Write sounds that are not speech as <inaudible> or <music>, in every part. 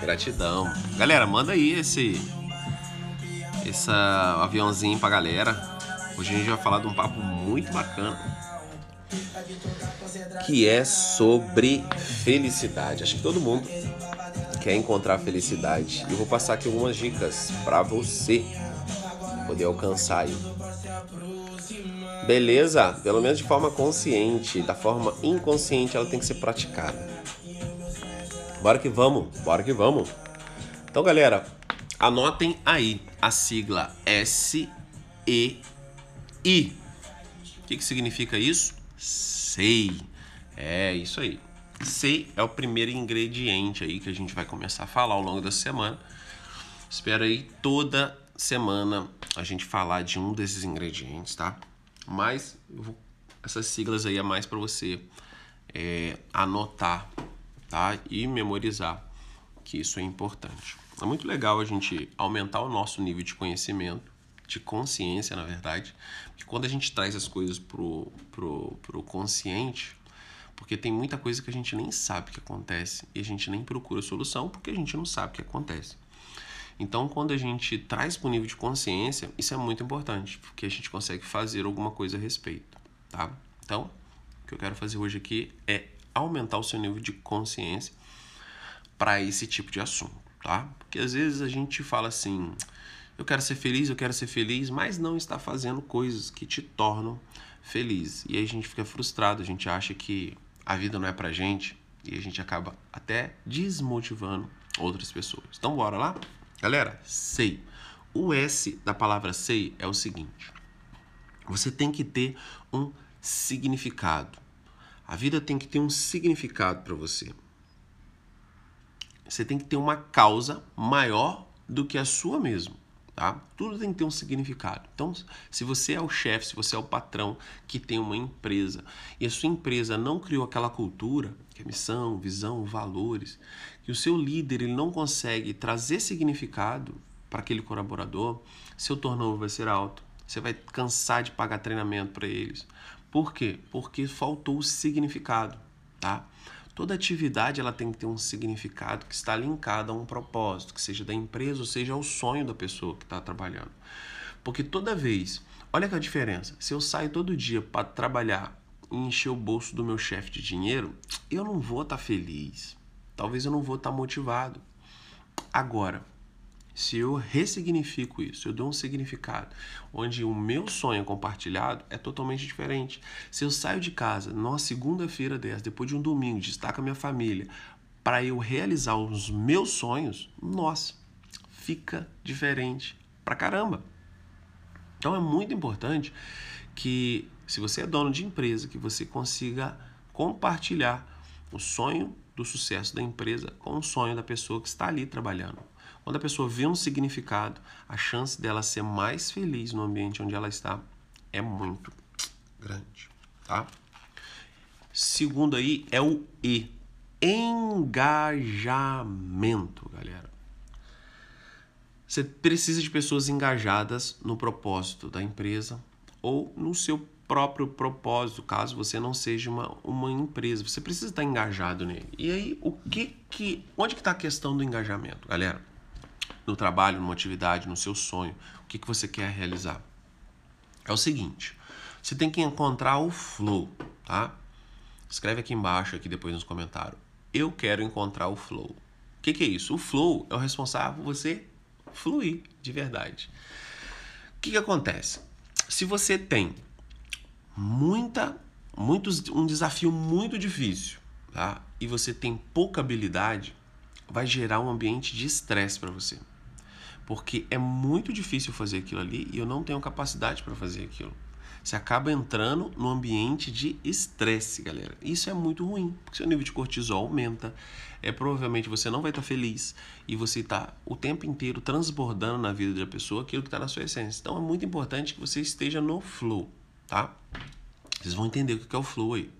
Gratidão. Galera, manda aí esse esse aviãozinho pra galera. Hoje a gente vai falar de um papo muito bacana. Que é sobre felicidade. Acho que todo mundo quer encontrar felicidade. Eu vou passar aqui algumas dicas para você poder alcançar aí. Beleza? Pelo menos de forma consciente. Da forma inconsciente ela tem que ser praticada. Bora que vamos, bora que vamos. Então, galera, anotem aí a sigla S E I. O que, que significa isso? Sei. É isso aí. Sei é o primeiro ingrediente aí que a gente vai começar a falar ao longo da semana. Espero aí toda semana a gente falar de um desses ingredientes, tá? Mas vou, essas siglas aí é mais para você é, anotar, tá? E memorizar, que isso é importante. É muito legal a gente aumentar o nosso nível de conhecimento, de consciência, na verdade, porque quando a gente traz as coisas pro, pro, pro consciente, porque tem muita coisa que a gente nem sabe que acontece e a gente nem procura solução porque a gente não sabe o que acontece. Então, quando a gente traz para o nível de consciência, isso é muito importante, porque a gente consegue fazer alguma coisa a respeito, tá? Então, o que eu quero fazer hoje aqui é aumentar o seu nível de consciência para esse tipo de assunto, tá? Porque às vezes a gente fala assim, eu quero ser feliz, eu quero ser feliz, mas não está fazendo coisas que te tornam feliz. E aí a gente fica frustrado, a gente acha que a vida não é pra gente e a gente acaba até desmotivando outras pessoas. Então bora lá? Galera, sei. O S da palavra sei é o seguinte: você tem que ter um significado. A vida tem que ter um significado para você. Você tem que ter uma causa maior do que a sua mesmo. Tá? Tudo tem que ter um significado. Então, se você é o chefe, se você é o patrão que tem uma empresa e a sua empresa não criou aquela cultura, que é missão, visão, valores, que o seu líder ele não consegue trazer significado para aquele colaborador, seu turnover vai ser alto. Você vai cansar de pagar treinamento para eles. Por quê? Porque faltou o significado, tá? Toda atividade ela tem que ter um significado que está linkado a um propósito, que seja da empresa ou seja ao sonho da pessoa que está trabalhando. Porque toda vez, olha que a diferença, se eu saio todo dia para trabalhar e encher o bolso do meu chefe de dinheiro, eu não vou estar tá feliz talvez eu não vou estar motivado. Agora, se eu ressignifico isso, eu dou um significado, onde o meu sonho compartilhado é totalmente diferente. Se eu saio de casa numa segunda-feira dessa, depois de um domingo, destaco a minha família, para eu realizar os meus sonhos, nossa, fica diferente pra caramba. Então é muito importante que, se você é dono de empresa, que você consiga compartilhar o sonho do sucesso da empresa com o sonho da pessoa que está ali trabalhando. Quando a pessoa vê um significado, a chance dela ser mais feliz no ambiente onde ela está é muito grande, tá? Segundo aí é o E, engajamento, galera. Você precisa de pessoas engajadas no propósito da empresa ou no seu próprio propósito, caso você não seja uma, uma empresa. Você precisa estar engajado nele. E aí, o que que. Onde que está a questão do engajamento, galera? No trabalho, numa atividade, no seu sonho. O que, que você quer realizar? É o seguinte: você tem que encontrar o flow, tá? Escreve aqui embaixo, aqui depois nos comentários. Eu quero encontrar o flow. O que, que é isso? O flow é o responsável por você fluir de verdade. O que, que acontece? Se você tem muita, muitos, um desafio muito difícil, tá? E você tem pouca habilidade, vai gerar um ambiente de estresse para você. Porque é muito difícil fazer aquilo ali e eu não tenho capacidade para fazer aquilo. Você acaba entrando no ambiente de estresse, galera. Isso é muito ruim, porque seu nível de cortisol aumenta. É provavelmente você não vai estar tá feliz e você está o tempo inteiro transbordando na vida da pessoa aquilo que está na sua essência. Então é muito importante que você esteja no flow tá? Vocês vão entender o que é o flow aí.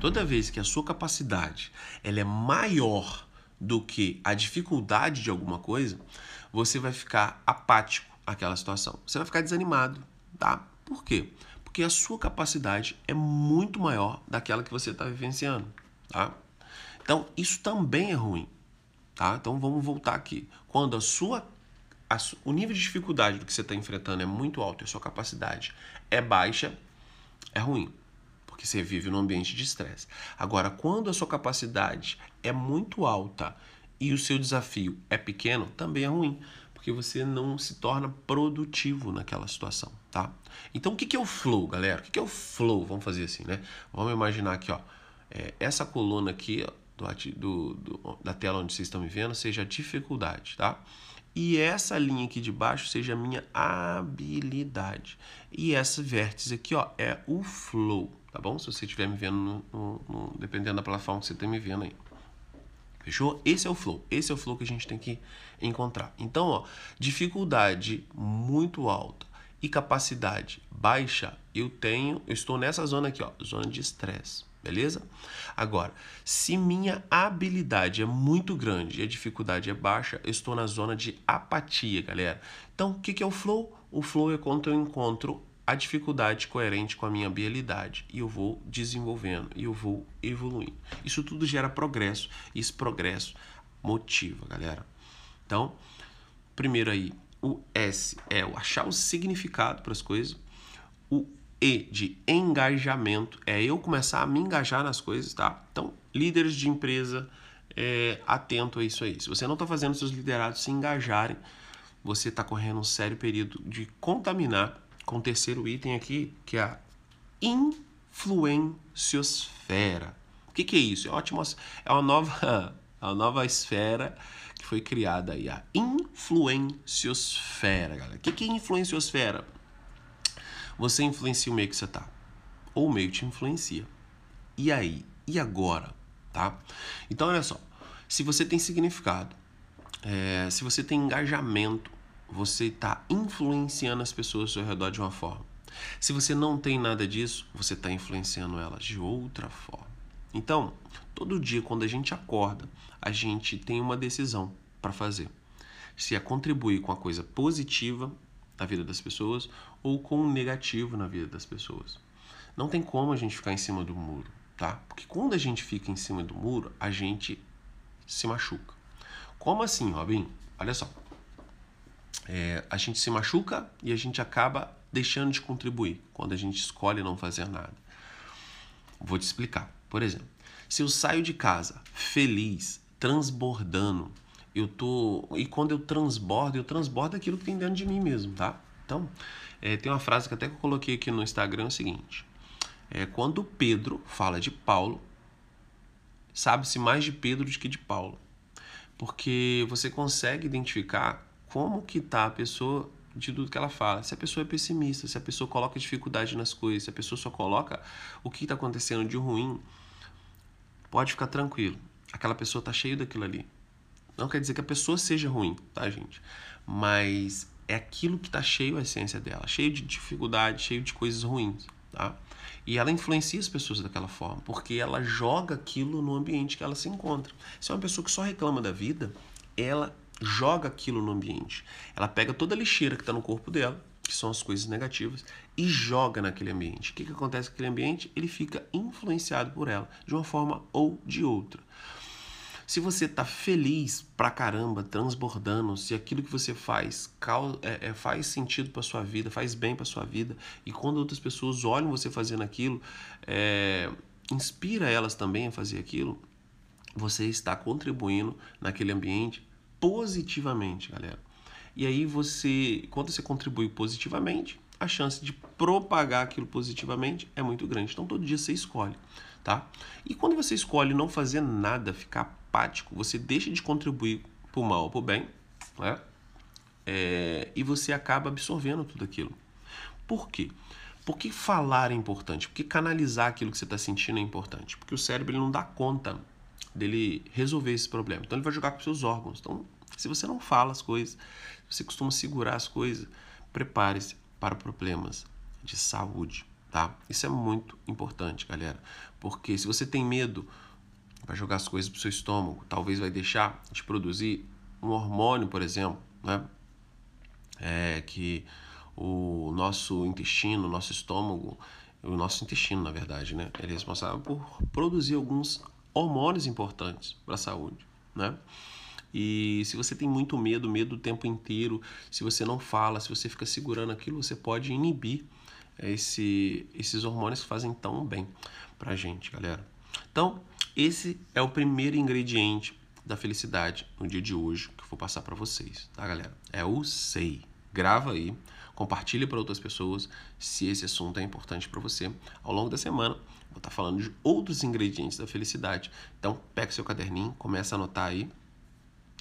Toda vez que a sua capacidade ela é maior do que a dificuldade de alguma coisa, você vai ficar apático àquela situação. Você vai ficar desanimado, tá? Por quê? Porque a sua capacidade é muito maior daquela que você está vivenciando, tá? Então, isso também é ruim. tá? Então vamos voltar aqui. Quando a sua a, o nível de dificuldade do que você está enfrentando é muito alto e a sua capacidade é baixa, é ruim, porque você vive num ambiente de estresse. Agora, quando a sua capacidade é muito alta e o seu desafio é pequeno, também é ruim, porque você não se torna produtivo naquela situação, tá? Então, o que é o flow, galera? O que é o flow? Vamos fazer assim, né? Vamos imaginar aqui, ó, é, essa coluna aqui do, do, da tela onde vocês estão me vendo seja a dificuldade, tá? E essa linha aqui de baixo seja a minha habilidade. E essa vértice aqui, ó, é o flow, tá bom? Se você estiver me vendo, no, no, no, dependendo da plataforma que você está me vendo aí. Fechou? Esse é o flow. Esse é o flow que a gente tem que encontrar. Então, ó, dificuldade muito alta e capacidade baixa, eu tenho, eu estou nessa zona aqui, ó, zona de estresse. Beleza? Agora, se minha habilidade é muito grande e a dificuldade é baixa, eu estou na zona de apatia, galera. Então, o que é o flow? O flow é quando eu encontro a dificuldade coerente com a minha habilidade e eu vou desenvolvendo e eu vou evoluindo. Isso tudo gera progresso e esse progresso motiva, galera. Então, primeiro aí, o S é o achar o significado para as coisas. O E de engajamento é eu começar a me engajar nas coisas, tá? Então, líderes de empresa, é, atento a isso aí. Se você não está fazendo seus liderados se engajarem, você está correndo um sério período de contaminar com o terceiro item aqui, que é a influenciosfera. O que, que é isso? É, ótimo, é uma nova, <laughs> é uma nova esfera que foi criada aí, a influenciosfera, galera. O que, que é influenciosfera? Você influencia o meio que você tá, ou o meio te influencia. E aí? E agora? Tá? Então, olha só. Se você tem significado, é, se você tem engajamento, você está influenciando as pessoas ao seu redor de uma forma. Se você não tem nada disso, você está influenciando elas de outra forma. Então, todo dia, quando a gente acorda, a gente tem uma decisão para fazer. Se é contribuir com a coisa positiva na vida das pessoas ou com o negativo na vida das pessoas. Não tem como a gente ficar em cima do muro, tá? Porque quando a gente fica em cima do muro, a gente se machuca. Como assim, Robin? Olha só é, a gente se machuca e a gente acaba deixando de contribuir quando a gente escolhe não fazer nada. Vou te explicar. Por exemplo, se eu saio de casa feliz, transbordando, eu tô e quando eu transbordo, eu transbordo aquilo que tem dentro de mim mesmo, tá? Então, é, tem uma frase que até que eu coloquei aqui no Instagram é o seguinte: é, quando Pedro fala de Paulo, sabe-se mais de Pedro do que de Paulo, porque você consegue identificar como que tá a pessoa de tudo que ela fala. Se a pessoa é pessimista, se a pessoa coloca dificuldade nas coisas, se a pessoa só coloca o que está acontecendo de ruim, pode ficar tranquilo. Aquela pessoa está cheia daquilo ali. Não quer dizer que a pessoa seja ruim, tá, gente? Mas é aquilo que está cheio a essência dela, cheio de dificuldade, cheio de coisas ruins, tá? E ela influencia as pessoas daquela forma, porque ela joga aquilo no ambiente que ela se encontra. Se é uma pessoa que só reclama da vida, ela joga aquilo no ambiente. Ela pega toda a lixeira que está no corpo dela, que são as coisas negativas, e joga naquele ambiente. O que, que acontece com aquele ambiente? Ele fica influenciado por ela, de uma forma ou de outra. Se você está feliz pra caramba, transbordando, se aquilo que você faz é, é, faz sentido para sua vida, faz bem para sua vida, e quando outras pessoas olham você fazendo aquilo, é, inspira elas também a fazer aquilo, você está contribuindo naquele ambiente positivamente, galera. E aí você, quando você contribui positivamente, a chance de propagar aquilo positivamente é muito grande. Então todo dia você escolhe, tá? E quando você escolhe não fazer nada, ficar apático, você deixa de contribuir para o mal ou para o bem, né? É, e você acaba absorvendo tudo aquilo. Por quê? Por que falar é importante? Por que canalizar aquilo que você está sentindo é importante? Porque o cérebro ele não dá conta dele resolver esse problema. Então ele vai jogar com seus órgãos. Então, se você não fala as coisas, você costuma segurar as coisas, prepare-se para problemas de saúde, tá? Isso é muito importante, galera, porque se você tem medo, vai jogar as coisas para o seu estômago, talvez vai deixar de produzir um hormônio, por exemplo, né? É que o nosso intestino, o nosso estômago, o nosso intestino, na verdade, né? Ele é responsável por produzir alguns hormônios importantes para a saúde, né? E se você tem muito medo, medo o tempo inteiro, se você não fala, se você fica segurando aquilo, você pode inibir esse, esses hormônios que fazem tão bem pra gente, galera. Então, esse é o primeiro ingrediente da felicidade no dia de hoje que eu vou passar para vocês, tá, galera? É o SEI. Grava aí, compartilhe para outras pessoas se esse assunto é importante para você. Ao longo da semana, vou estar tá falando de outros ingredientes da felicidade. Então, pega seu caderninho, começa a anotar aí.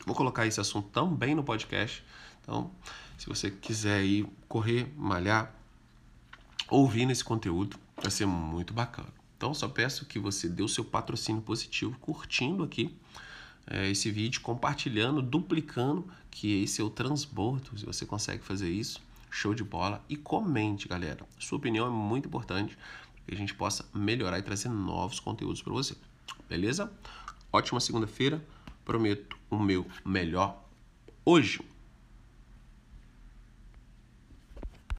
Vou colocar esse assunto também no podcast. Então, se você quiser ir correr, malhar, ouvir nesse conteúdo, vai ser muito bacana. Então, só peço que você dê o seu patrocínio positivo, curtindo aqui é, esse vídeo, compartilhando, duplicando, que esse é o transbordo. Se você consegue fazer isso, show de bola. E comente, galera. Sua opinião é muito importante para que a gente possa melhorar e trazer novos conteúdos para você. Beleza? Ótima segunda-feira. Prometo o meu melhor hoje.